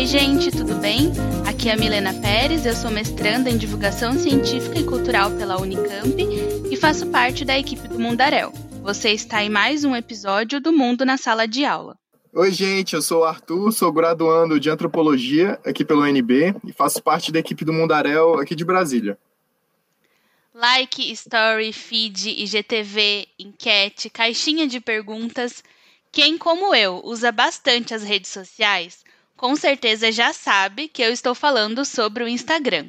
Oi, gente, tudo bem? Aqui é a Milena Pérez, eu sou mestranda em Divulgação Científica e Cultural pela Unicamp e faço parte da equipe do Mundaréu. Você está em mais um episódio do Mundo na Sala de Aula. Oi, gente, eu sou o Arthur, sou graduando de Antropologia aqui pelo UNB e faço parte da equipe do Mundaréu aqui de Brasília. Like, story, feed, IGTV, enquete, caixinha de perguntas. Quem, como eu, usa bastante as redes sociais, com certeza já sabe que eu estou falando sobre o Instagram.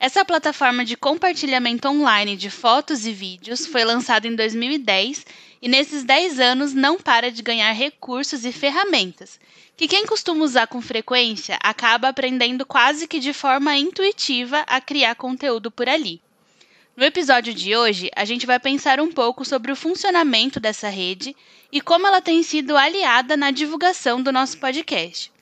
Essa plataforma de compartilhamento online de fotos e vídeos foi lançada em 2010 e nesses 10 anos não para de ganhar recursos e ferramentas, que quem costuma usar com frequência acaba aprendendo quase que de forma intuitiva a criar conteúdo por ali. No episódio de hoje, a gente vai pensar um pouco sobre o funcionamento dessa rede e como ela tem sido aliada na divulgação do nosso podcast.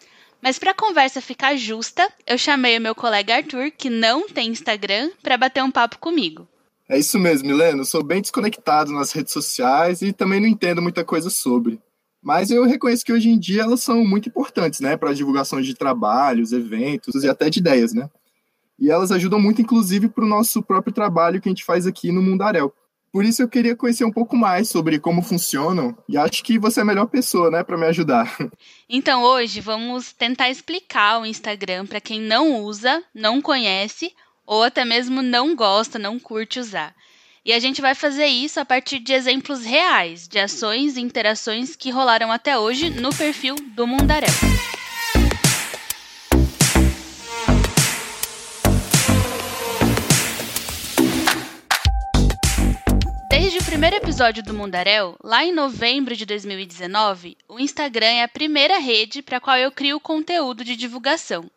Mas para a conversa ficar justa, eu chamei o meu colega Arthur, que não tem Instagram, para bater um papo comigo. É isso mesmo, Milena. Eu sou bem desconectado nas redes sociais e também não entendo muita coisa sobre. Mas eu reconheço que hoje em dia elas são muito importantes, né, para a divulgação de trabalhos, eventos e até de ideias, né? E elas ajudam muito, inclusive, para o nosso próprio trabalho que a gente faz aqui no Mundarel. Por isso eu queria conhecer um pouco mais sobre como funcionam e acho que você é a melhor pessoa, né, para me ajudar. Então hoje vamos tentar explicar o Instagram para quem não usa, não conhece ou até mesmo não gosta, não curte usar. E a gente vai fazer isso a partir de exemplos reais de ações e interações que rolaram até hoje no perfil do Mundarel. Primeiro episódio do Mundaréu, lá em novembro de 2019, o Instagram é a primeira rede para a qual eu crio conteúdo de divulgação.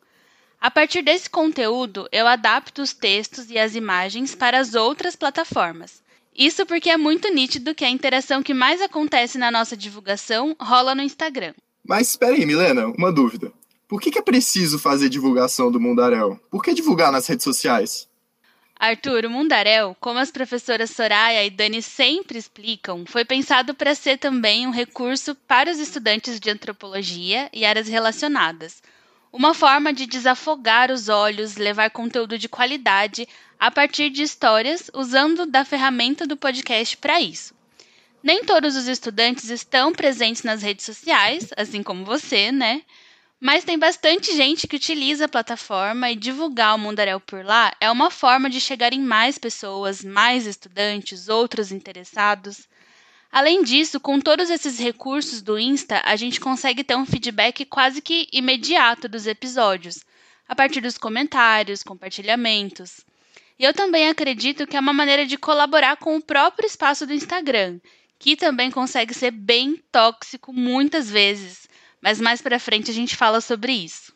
A partir desse conteúdo, eu adapto os textos e as imagens para as outras plataformas. Isso porque é muito nítido que a interação que mais acontece na nossa divulgação rola no Instagram. Mas espera aí, Milena, uma dúvida. Por que, é preciso fazer divulgação do Mundaréu? Por que divulgar nas redes sociais? Arthur, o Mundaréu, como as professoras Soraya e Dani sempre explicam, foi pensado para ser também um recurso para os estudantes de antropologia e áreas relacionadas. Uma forma de desafogar os olhos, levar conteúdo de qualidade a partir de histórias, usando da ferramenta do podcast para isso. Nem todos os estudantes estão presentes nas redes sociais, assim como você, né? Mas tem bastante gente que utiliza a plataforma e divulgar o Mundaréu por lá é uma forma de chegar em mais pessoas, mais estudantes, outros interessados. Além disso, com todos esses recursos do Insta, a gente consegue ter um feedback quase que imediato dos episódios, a partir dos comentários, compartilhamentos. E eu também acredito que é uma maneira de colaborar com o próprio espaço do Instagram, que também consegue ser bem tóxico muitas vezes mas mais para frente a gente fala sobre isso.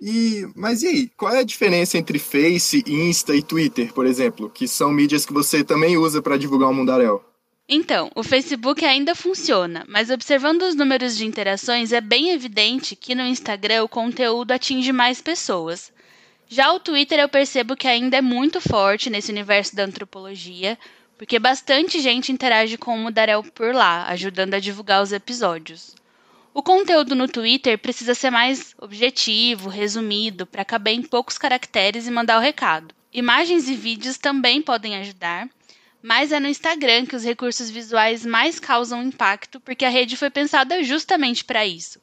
E, mas e aí, qual é a diferença entre Face, Insta e Twitter, por exemplo, que são mídias que você também usa para divulgar o Mundaréu? Então, o Facebook ainda funciona, mas observando os números de interações é bem evidente que no Instagram o conteúdo atinge mais pessoas. Já o Twitter eu percebo que ainda é muito forte nesse universo da antropologia, porque bastante gente interage com o Mundaréu por lá, ajudando a divulgar os episódios. O conteúdo no Twitter precisa ser mais objetivo, resumido, para caber em poucos caracteres e mandar o recado. Imagens e vídeos também podem ajudar, mas é no Instagram que os recursos visuais mais causam impacto, porque a rede foi pensada justamente para isso.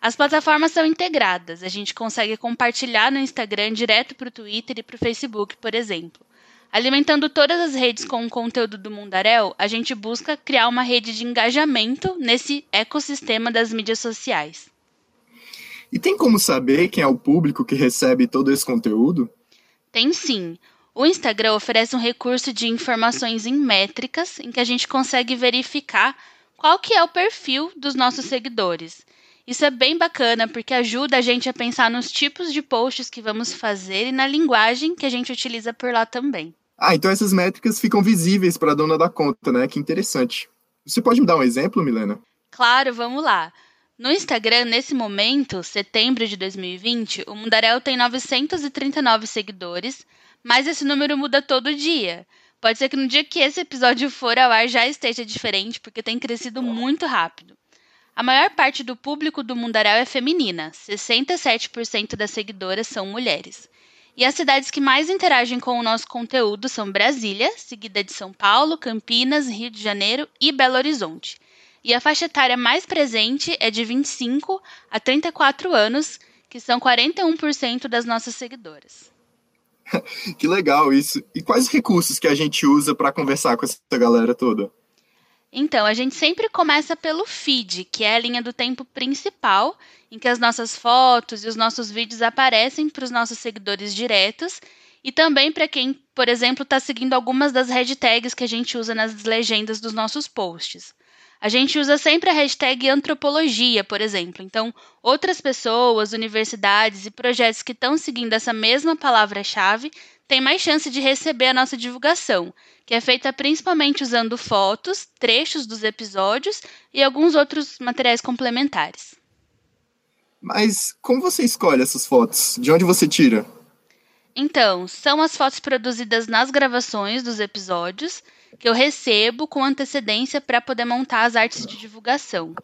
As plataformas são integradas, a gente consegue compartilhar no Instagram direto para o Twitter e para o Facebook, por exemplo. Alimentando todas as redes com o conteúdo do Mundaréu, a gente busca criar uma rede de engajamento nesse ecossistema das mídias sociais. E tem como saber quem é o público que recebe todo esse conteúdo? Tem sim. O Instagram oferece um recurso de informações em métricas em que a gente consegue verificar qual que é o perfil dos nossos seguidores. Isso é bem bacana porque ajuda a gente a pensar nos tipos de posts que vamos fazer e na linguagem que a gente utiliza por lá também. Ah, então essas métricas ficam visíveis para a dona da conta, né? Que interessante. Você pode me dar um exemplo, Milena? Claro, vamos lá. No Instagram, nesse momento, setembro de 2020, o Mundarel tem 939 seguidores, mas esse número muda todo dia. Pode ser que no dia que esse episódio for ao ar já esteja diferente, porque tem crescido muito rápido. A maior parte do público do Mundaréu é feminina, 67% das seguidoras são mulheres. E as cidades que mais interagem com o nosso conteúdo são Brasília, seguida de São Paulo, Campinas, Rio de Janeiro e Belo Horizonte. E a faixa etária mais presente é de 25 a 34 anos, que são 41% das nossas seguidoras. que legal isso. E quais recursos que a gente usa para conversar com essa galera toda? Então, a gente sempre começa pelo feed, que é a linha do tempo principal, em que as nossas fotos e os nossos vídeos aparecem para os nossos seguidores diretos e também para quem, por exemplo, está seguindo algumas das hashtags que a gente usa nas legendas dos nossos posts. A gente usa sempre a hashtag antropologia, por exemplo. Então, outras pessoas, universidades e projetos que estão seguindo essa mesma palavra-chave têm mais chance de receber a nossa divulgação, que é feita principalmente usando fotos, trechos dos episódios e alguns outros materiais complementares. Mas como você escolhe essas fotos? De onde você tira? Então, são as fotos produzidas nas gravações dos episódios que eu recebo com antecedência para poder montar as artes de divulgação.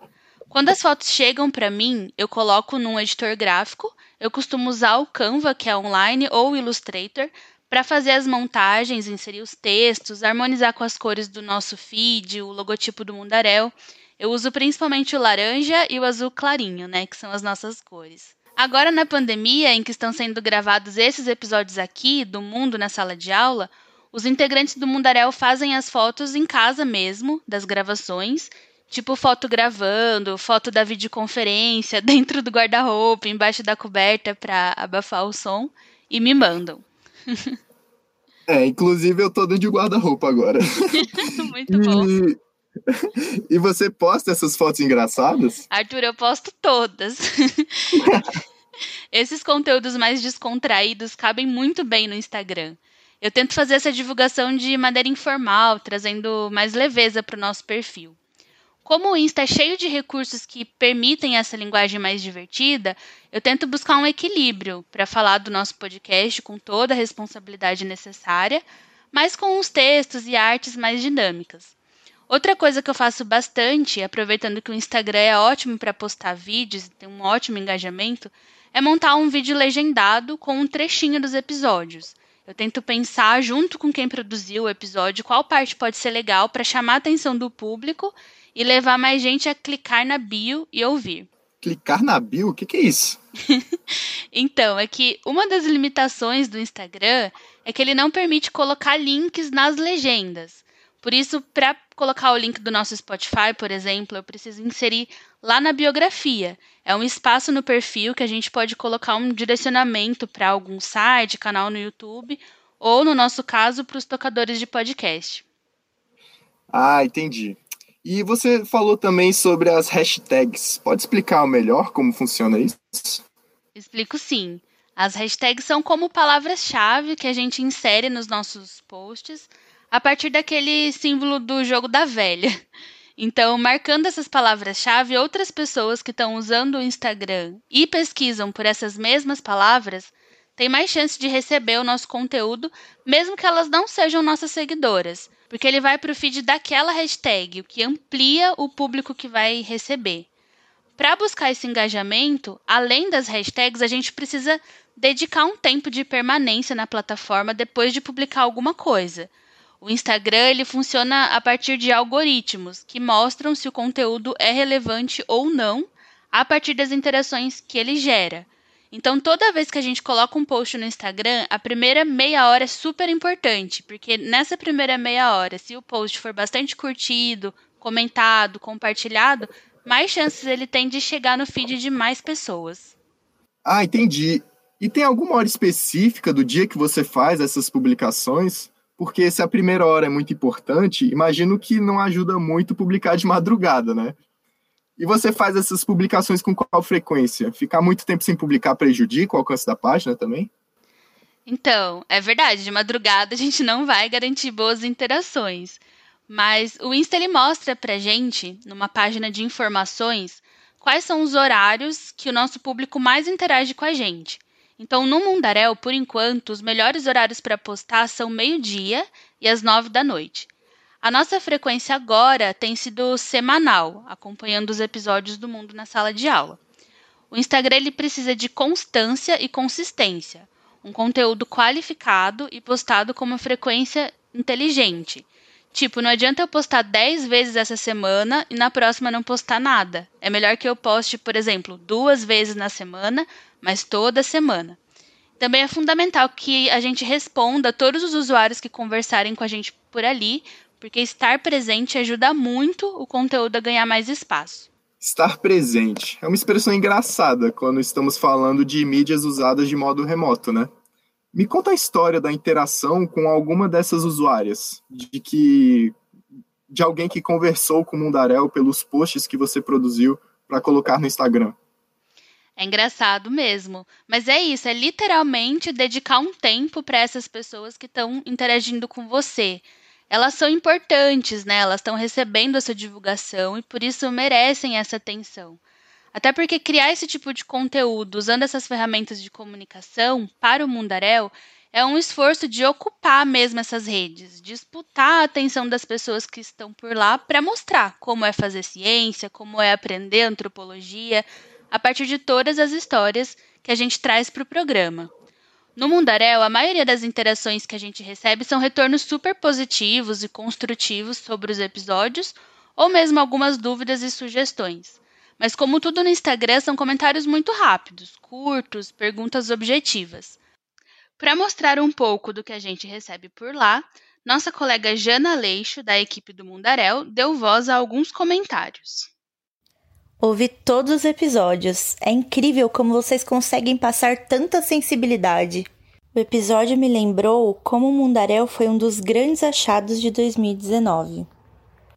Quando as fotos chegam para mim, eu coloco num editor gráfico. Eu costumo usar o Canva, que é online, ou o Illustrator, para fazer as montagens, inserir os textos, harmonizar com as cores do nosso feed, o logotipo do Mundaréu. Eu uso principalmente o laranja e o azul clarinho, né, que são as nossas cores. Agora na pandemia, em que estão sendo gravados esses episódios aqui do Mundo na sala de aula, os integrantes do Mundaréu fazem as fotos em casa mesmo, das gravações, tipo foto gravando, foto da videoconferência, dentro do guarda-roupa, embaixo da coberta para abafar o som, e me mandam. É, inclusive eu tô dentro de guarda-roupa agora. Muito bom. E... e você posta essas fotos engraçadas? Arthur, eu posto todas. Esses conteúdos mais descontraídos cabem muito bem no Instagram. Eu tento fazer essa divulgação de maneira informal, trazendo mais leveza para o nosso perfil. Como o Insta é cheio de recursos que permitem essa linguagem mais divertida, eu tento buscar um equilíbrio para falar do nosso podcast com toda a responsabilidade necessária, mas com os textos e artes mais dinâmicas. Outra coisa que eu faço bastante, aproveitando que o Instagram é ótimo para postar vídeos e tem um ótimo engajamento, é montar um vídeo legendado com um trechinho dos episódios. Eu tento pensar, junto com quem produziu o episódio, qual parte pode ser legal para chamar a atenção do público e levar mais gente a clicar na bio e ouvir. Clicar na bio? O que, que é isso? então, é que uma das limitações do Instagram é que ele não permite colocar links nas legendas. Por isso, para colocar o link do nosso Spotify, por exemplo, eu preciso inserir lá na biografia. É um espaço no perfil que a gente pode colocar um direcionamento para algum site, canal no YouTube, ou, no nosso caso, para os tocadores de podcast. Ah, entendi. E você falou também sobre as hashtags. Pode explicar melhor como funciona isso? Explico sim. As hashtags são como palavras-chave que a gente insere nos nossos posts a partir daquele símbolo do jogo da velha. Então, marcando essas palavras-chave, outras pessoas que estão usando o Instagram e pesquisam por essas mesmas palavras têm mais chance de receber o nosso conteúdo, mesmo que elas não sejam nossas seguidoras, porque ele vai para o feed daquela hashtag, o que amplia o público que vai receber. Para buscar esse engajamento, além das hashtags, a gente precisa dedicar um tempo de permanência na plataforma depois de publicar alguma coisa. O Instagram ele funciona a partir de algoritmos que mostram se o conteúdo é relevante ou não a partir das interações que ele gera. Então, toda vez que a gente coloca um post no Instagram, a primeira meia hora é super importante, porque nessa primeira meia hora, se o post for bastante curtido, comentado, compartilhado, mais chances ele tem de chegar no feed de mais pessoas. Ah, entendi. E tem alguma hora específica do dia que você faz essas publicações? Porque se a primeira hora é muito importante, imagino que não ajuda muito publicar de madrugada, né? E você faz essas publicações com qual frequência? Ficar muito tempo sem publicar prejudica o alcance da página também? Então, é verdade, de madrugada a gente não vai garantir boas interações. Mas o Insta ele mostra pra gente, numa página de informações, quais são os horários que o nosso público mais interage com a gente. Então, no Mundaréu, por enquanto, os melhores horários para postar são meio-dia e as nove da noite. A nossa frequência agora tem sido semanal, acompanhando os episódios do Mundo na sala de aula. O Instagram ele precisa de constância e consistência, um conteúdo qualificado e postado com uma frequência inteligente. Tipo, não adianta eu postar 10 vezes essa semana e na próxima não postar nada. É melhor que eu poste, por exemplo, duas vezes na semana, mas toda semana. Também é fundamental que a gente responda a todos os usuários que conversarem com a gente por ali, porque estar presente ajuda muito o conteúdo a ganhar mais espaço. Estar presente é uma expressão engraçada quando estamos falando de mídias usadas de modo remoto, né? Me conta a história da interação com alguma dessas usuárias, de que de alguém que conversou com o Mundarel pelos posts que você produziu para colocar no Instagram. É engraçado mesmo, mas é isso, é literalmente dedicar um tempo para essas pessoas que estão interagindo com você. Elas são importantes, né? Elas estão recebendo essa divulgação e por isso merecem essa atenção. Até porque criar esse tipo de conteúdo usando essas ferramentas de comunicação para o Mundaréu é um esforço de ocupar mesmo essas redes, disputar a atenção das pessoas que estão por lá para mostrar como é fazer ciência, como é aprender antropologia, a partir de todas as histórias que a gente traz para o programa. No Mundaréu, a maioria das interações que a gente recebe são retornos super positivos e construtivos sobre os episódios, ou mesmo algumas dúvidas e sugestões. Mas, como tudo no Instagram, são comentários muito rápidos, curtos, perguntas objetivas. Para mostrar um pouco do que a gente recebe por lá, nossa colega Jana Leixo, da equipe do Mundaréu, deu voz a alguns comentários. Ouvi todos os episódios. É incrível como vocês conseguem passar tanta sensibilidade. O episódio me lembrou como o Mundaréu foi um dos grandes achados de 2019.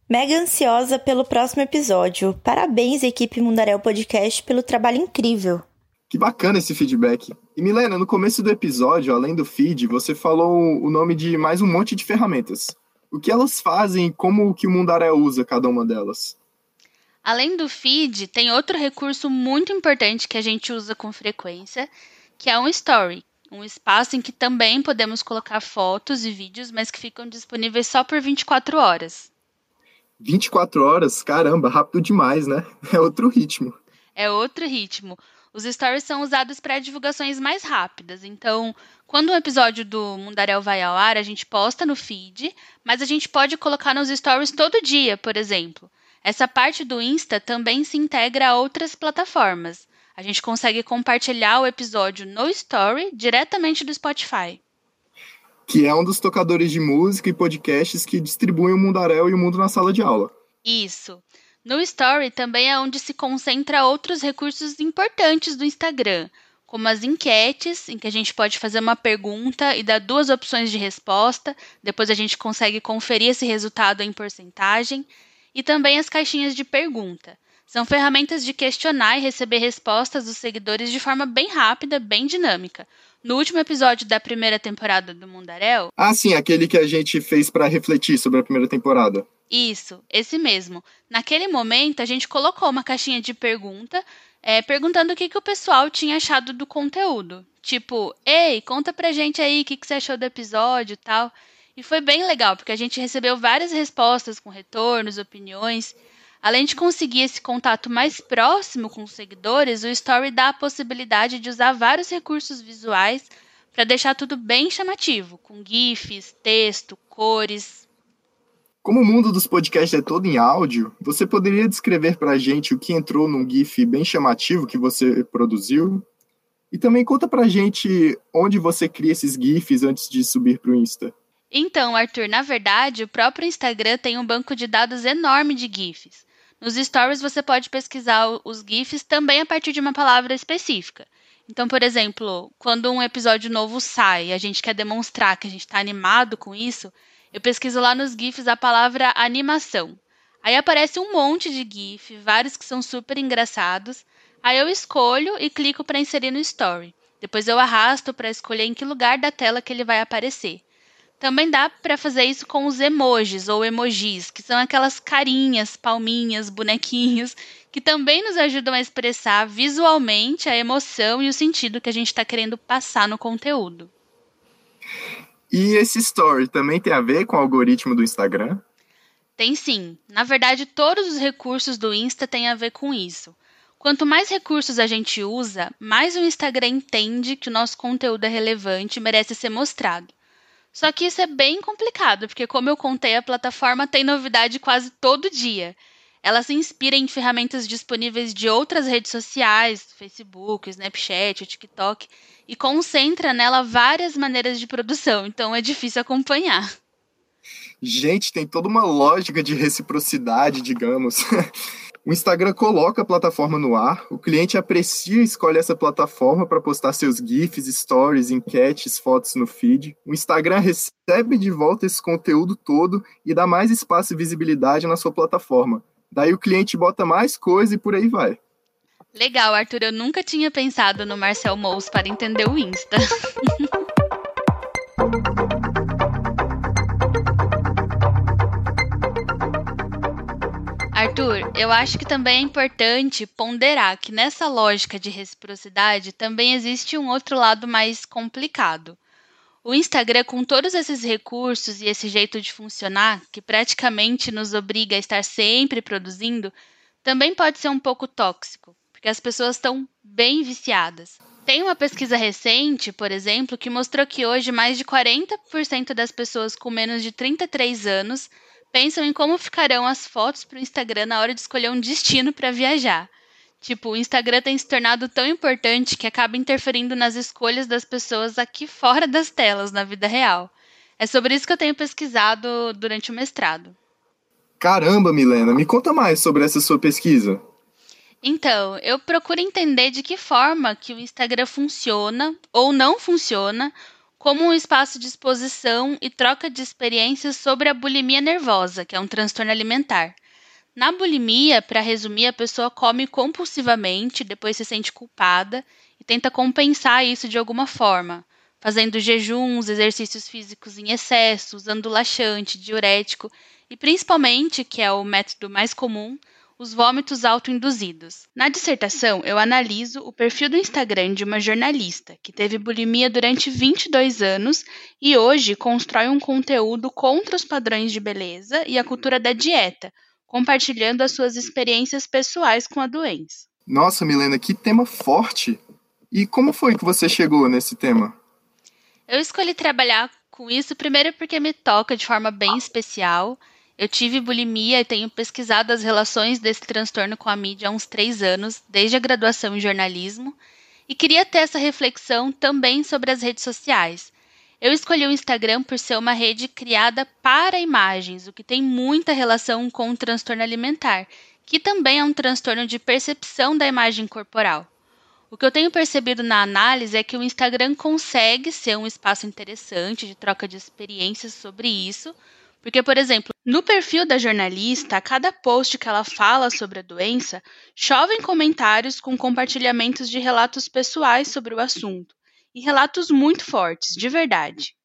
Mega ansiosa pelo próximo episódio. Parabéns, equipe Mundaréu Podcast, pelo trabalho incrível. Que bacana esse feedback. E Milena, no começo do episódio, além do feed, você falou o nome de mais um monte de ferramentas. O que elas fazem e como que o Mundaréu usa cada uma delas? Além do feed, tem outro recurso muito importante que a gente usa com frequência, que é um story, um espaço em que também podemos colocar fotos e vídeos, mas que ficam disponíveis só por 24 horas. 24 horas? Caramba, rápido demais, né? É outro ritmo. É outro ritmo. Os stories são usados para divulgações mais rápidas. Então, quando um episódio do Mundaréu vai ao ar, a gente posta no feed, mas a gente pode colocar nos stories todo dia, por exemplo. Essa parte do Insta também se integra a outras plataformas. A gente consegue compartilhar o episódio no Story diretamente do Spotify que é um dos tocadores de música e podcasts que distribuem o Mundaréu e o Mundo na sala de aula. Isso. No Story também é onde se concentra outros recursos importantes do Instagram, como as enquetes, em que a gente pode fazer uma pergunta e dar duas opções de resposta, depois a gente consegue conferir esse resultado em porcentagem, e também as caixinhas de pergunta. São ferramentas de questionar e receber respostas dos seguidores de forma bem rápida, bem dinâmica, no último episódio da primeira temporada do Mundaréu. Ah, sim, aquele que a gente fez para refletir sobre a primeira temporada. Isso, esse mesmo. Naquele momento, a gente colocou uma caixinha de pergunta, é, perguntando o que, que o pessoal tinha achado do conteúdo. Tipo, ei, conta pra gente aí o que, que você achou do episódio e tal. E foi bem legal, porque a gente recebeu várias respostas com retornos, opiniões. Além de conseguir esse contato mais próximo com os seguidores, o Story dá a possibilidade de usar vários recursos visuais para deixar tudo bem chamativo, com GIFs, texto, cores. Como o mundo dos podcasts é todo em áudio, você poderia descrever para a gente o que entrou num GIF bem chamativo que você produziu? E também conta para a gente onde você cria esses GIFs antes de subir para o Insta. Então, Arthur, na verdade, o próprio Instagram tem um banco de dados enorme de GIFs. Nos stories você pode pesquisar os GIFs também a partir de uma palavra específica. Então, por exemplo, quando um episódio novo sai e a gente quer demonstrar que a gente está animado com isso, eu pesquiso lá nos GIFs a palavra animação. Aí aparece um monte de GIF, vários que são super engraçados. Aí eu escolho e clico para inserir no story. Depois eu arrasto para escolher em que lugar da tela que ele vai aparecer. Também dá para fazer isso com os emojis ou emojis, que são aquelas carinhas, palminhas, bonequinhos, que também nos ajudam a expressar visualmente a emoção e o sentido que a gente está querendo passar no conteúdo. E esse story também tem a ver com o algoritmo do Instagram? Tem sim. Na verdade, todos os recursos do Insta têm a ver com isso. Quanto mais recursos a gente usa, mais o Instagram entende que o nosso conteúdo é relevante e merece ser mostrado. Só que isso é bem complicado, porque, como eu contei, a plataforma tem novidade quase todo dia. Ela se inspira em ferramentas disponíveis de outras redes sociais, Facebook, Snapchat, TikTok, e concentra nela várias maneiras de produção, então é difícil acompanhar. Gente, tem toda uma lógica de reciprocidade, digamos. O Instagram coloca a plataforma no ar, o cliente aprecia e escolhe essa plataforma para postar seus GIFs, stories, enquetes, fotos no feed. O Instagram recebe de volta esse conteúdo todo e dá mais espaço e visibilidade na sua plataforma. Daí o cliente bota mais coisa e por aí vai. Legal, Arthur. Eu nunca tinha pensado no Marcel Mous para entender o Insta. Arthur, eu acho que também é importante ponderar que nessa lógica de reciprocidade também existe um outro lado mais complicado. O Instagram, com todos esses recursos e esse jeito de funcionar, que praticamente nos obriga a estar sempre produzindo, também pode ser um pouco tóxico, porque as pessoas estão bem viciadas. Tem uma pesquisa recente, por exemplo, que mostrou que hoje mais de 40% das pessoas com menos de 33 anos pensam em como ficarão as fotos para o Instagram na hora de escolher um destino para viajar. Tipo, o Instagram tem se tornado tão importante que acaba interferindo nas escolhas das pessoas aqui fora das telas, na vida real. É sobre isso que eu tenho pesquisado durante o mestrado. Caramba, Milena, me conta mais sobre essa sua pesquisa. Então, eu procuro entender de que forma que o Instagram funciona ou não funciona como um espaço de exposição e troca de experiências sobre a bulimia nervosa, que é um transtorno alimentar. Na bulimia, para resumir, a pessoa come compulsivamente, depois se sente culpada e tenta compensar isso de alguma forma, fazendo jejuns, exercícios físicos em excesso, usando laxante, diurético e principalmente, que é o método mais comum, os vômitos autoinduzidos. Na dissertação, eu analiso o perfil do Instagram de uma jornalista que teve bulimia durante 22 anos e hoje constrói um conteúdo contra os padrões de beleza e a cultura da dieta, compartilhando as suas experiências pessoais com a doença. Nossa, Milena, que tema forte! E como foi que você chegou nesse tema? Eu escolhi trabalhar com isso primeiro porque me toca de forma bem especial eu tive bulimia e tenho pesquisado as relações desse transtorno com a mídia há uns três anos, desde a graduação em jornalismo, e queria ter essa reflexão também sobre as redes sociais. Eu escolhi o Instagram por ser uma rede criada para imagens, o que tem muita relação com o transtorno alimentar, que também é um transtorno de percepção da imagem corporal. O que eu tenho percebido na análise é que o Instagram consegue ser um espaço interessante de troca de experiências sobre isso, porque, por exemplo, no perfil da jornalista, a cada post que ela fala sobre a doença, chovem comentários com compartilhamentos de relatos pessoais sobre o assunto, e relatos muito fortes, de verdade.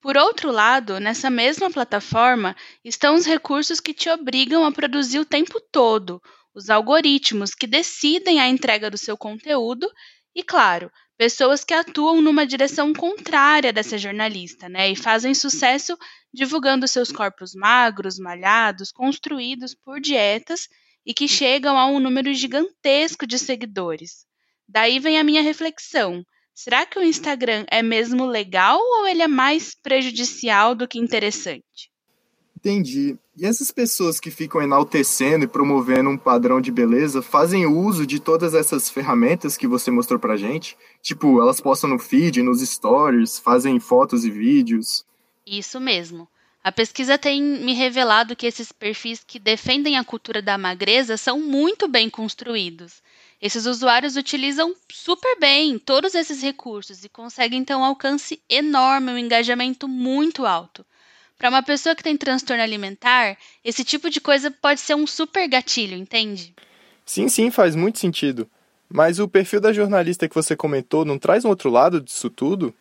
Por outro lado, nessa mesma plataforma estão os recursos que te obrigam a produzir o tempo todo, os algoritmos que decidem a entrega do seu conteúdo e, claro, pessoas que atuam numa direção contrária dessa jornalista, né? E fazem sucesso divulgando seus corpos magros, malhados, construídos por dietas e que chegam a um número gigantesco de seguidores. Daí vem a minha reflexão. Será que o Instagram é mesmo legal ou ele é mais prejudicial do que interessante? Entendi. E essas pessoas que ficam enaltecendo e promovendo um padrão de beleza fazem uso de todas essas ferramentas que você mostrou pra gente? Tipo, elas postam no feed, nos stories, fazem fotos e vídeos. Isso mesmo. A pesquisa tem me revelado que esses perfis que defendem a cultura da magreza são muito bem construídos. Esses usuários utilizam super bem todos esses recursos e conseguem então um alcance enorme, um engajamento muito alto. Para uma pessoa que tem transtorno alimentar, esse tipo de coisa pode ser um super gatilho, entende? Sim, sim, faz muito sentido. Mas o perfil da jornalista que você comentou não traz um outro lado disso tudo?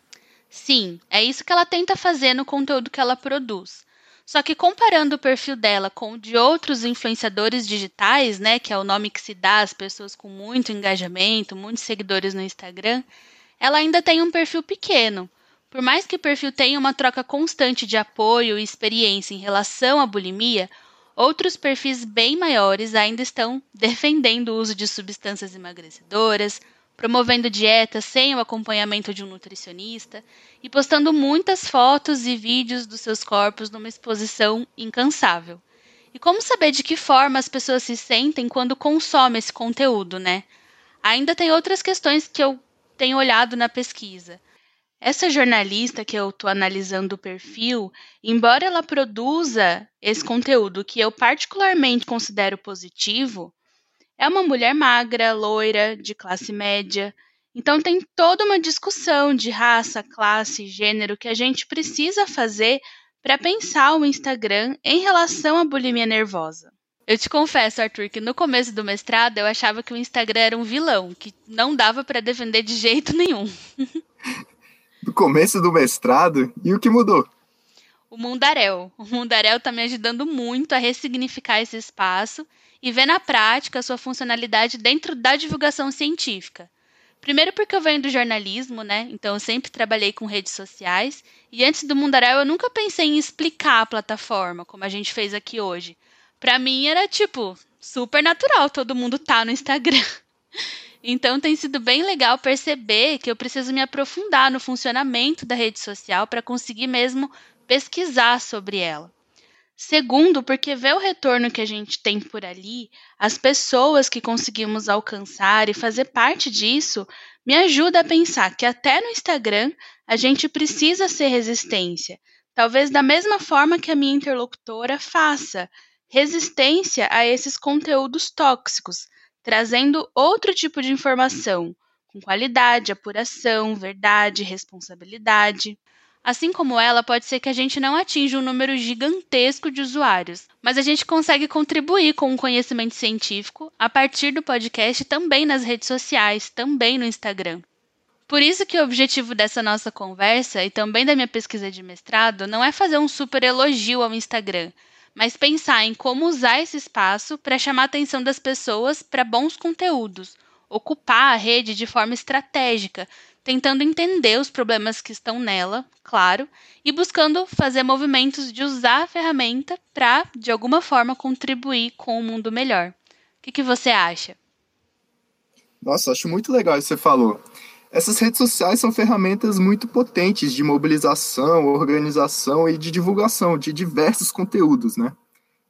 Sim, é isso que ela tenta fazer no conteúdo que ela produz. Só que comparando o perfil dela com o de outros influenciadores digitais, né, que é o nome que se dá às pessoas com muito engajamento, muitos seguidores no Instagram, ela ainda tem um perfil pequeno. Por mais que o perfil tenha uma troca constante de apoio e experiência em relação à bulimia, outros perfis bem maiores ainda estão defendendo o uso de substâncias emagrecedoras, promovendo dietas sem o acompanhamento de um nutricionista e postando muitas fotos e vídeos dos seus corpos numa exposição incansável. E como saber de que forma as pessoas se sentem quando consomem esse conteúdo, né? Ainda tem outras questões que eu tenho olhado na pesquisa. Essa jornalista que eu estou analisando o perfil, embora ela produza esse conteúdo que eu particularmente considero positivo, é uma mulher magra, loira, de classe média. Então tem toda uma discussão de raça, classe, gênero que a gente precisa fazer para pensar o Instagram em relação à bulimia nervosa. Eu te confesso, Arthur, que no começo do mestrado eu achava que o Instagram era um vilão, que não dava para defender de jeito nenhum. no começo do mestrado? E o que mudou? O Mundarel. O Mundarel está me ajudando muito a ressignificar esse espaço e ver na prática a sua funcionalidade dentro da divulgação científica. Primeiro porque eu venho do jornalismo, né? Então eu sempre trabalhei com redes sociais e antes do Mundaréu eu nunca pensei em explicar a plataforma, como a gente fez aqui hoje. Para mim era tipo super natural, todo mundo tá no Instagram. Então tem sido bem legal perceber que eu preciso me aprofundar no funcionamento da rede social para conseguir mesmo pesquisar sobre ela. Segundo, porque ver o retorno que a gente tem por ali, as pessoas que conseguimos alcançar e fazer parte disso, me ajuda a pensar que até no Instagram a gente precisa ser resistência, talvez da mesma forma que a minha interlocutora faça, resistência a esses conteúdos tóxicos, trazendo outro tipo de informação, com qualidade, apuração, verdade, responsabilidade. Assim como ela, pode ser que a gente não atinja um número gigantesco de usuários, mas a gente consegue contribuir com o conhecimento científico a partir do podcast também nas redes sociais, também no Instagram. Por isso que o objetivo dessa nossa conversa e também da minha pesquisa de mestrado não é fazer um super elogio ao Instagram, mas pensar em como usar esse espaço para chamar a atenção das pessoas para bons conteúdos, ocupar a rede de forma estratégica, tentando entender os problemas que estão nela, claro, e buscando fazer movimentos de usar a ferramenta para, de alguma forma, contribuir com um mundo melhor. O que, que você acha? Nossa, acho muito legal isso que você falou. Essas redes sociais são ferramentas muito potentes de mobilização, organização e de divulgação de diversos conteúdos, né?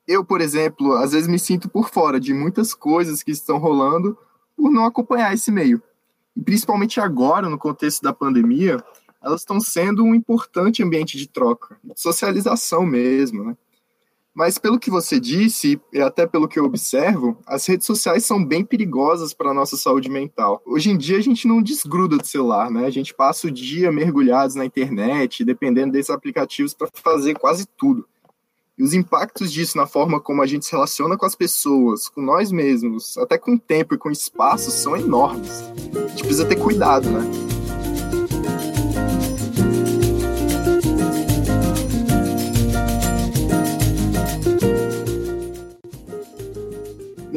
Eu, por exemplo, às vezes me sinto por fora de muitas coisas que estão rolando por não acompanhar esse meio e principalmente agora, no contexto da pandemia, elas estão sendo um importante ambiente de troca, de socialização mesmo, né? Mas pelo que você disse, e até pelo que eu observo, as redes sociais são bem perigosas para a nossa saúde mental. Hoje em dia a gente não desgruda do celular, né? A gente passa o dia mergulhados na internet, dependendo desses aplicativos para fazer quase tudo. E os impactos disso na forma como a gente se relaciona com as pessoas, com nós mesmos, até com o tempo e com o espaço, são enormes. A gente precisa ter cuidado, né?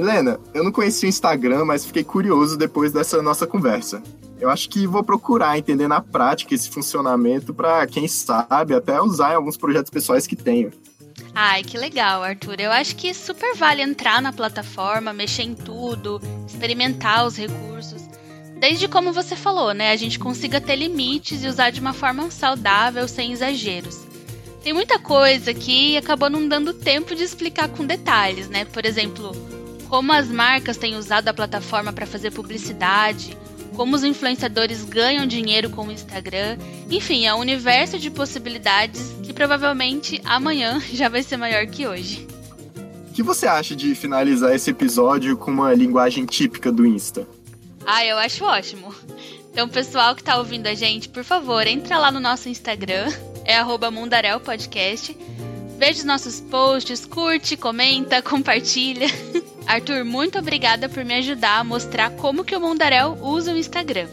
Milena, eu não conheci o Instagram, mas fiquei curioso depois dessa nossa conversa. Eu acho que vou procurar entender na prática esse funcionamento para, quem sabe, até usar em alguns projetos pessoais que tenho. Ai, que legal, Arthur. Eu acho que super vale entrar na plataforma, mexer em tudo, experimentar os recursos. Desde como você falou, né? A gente consiga ter limites e usar de uma forma saudável, sem exageros. Tem muita coisa que acabou não dando tempo de explicar com detalhes, né? Por exemplo, como as marcas têm usado a plataforma para fazer publicidade, como os influenciadores ganham dinheiro com o Instagram. Enfim, é um universo de possibilidades que provavelmente amanhã já vai ser maior que hoje. O que você acha de finalizar esse episódio com uma linguagem típica do Insta? Ah, eu acho ótimo. Então, pessoal que está ouvindo a gente, por favor, entra lá no nosso Instagram, é @mundarelpodcast. Veja os nossos posts, curte, comenta, compartilha. Arthur, muito obrigada por me ajudar a mostrar como que o Mundarel usa o Instagram.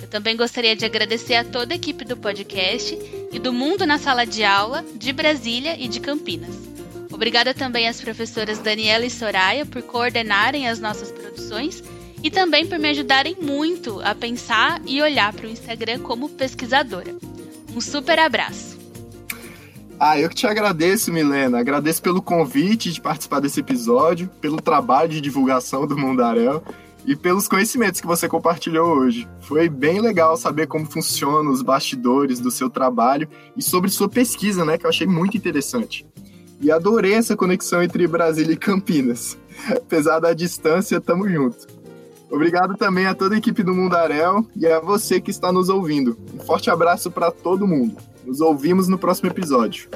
Eu também gostaria de agradecer a toda a equipe do podcast e do Mundo na Sala de Aula, de Brasília e de Campinas. Obrigada também às professoras Daniela e Soraya por coordenarem as nossas produções e também por me ajudarem muito a pensar e olhar para o Instagram como pesquisadora. Um super abraço. Ah, eu que te agradeço, Milena. Agradeço pelo convite de participar desse episódio, pelo trabalho de divulgação do Mundarel e pelos conhecimentos que você compartilhou hoje. Foi bem legal saber como funcionam os bastidores do seu trabalho e sobre sua pesquisa, né, que eu achei muito interessante. E adorei essa conexão entre Brasília e Campinas. Apesar da distância, tamo junto. Obrigado também a toda a equipe do Mundarel e a você que está nos ouvindo. Um forte abraço para todo mundo. Nos ouvimos no próximo episódio.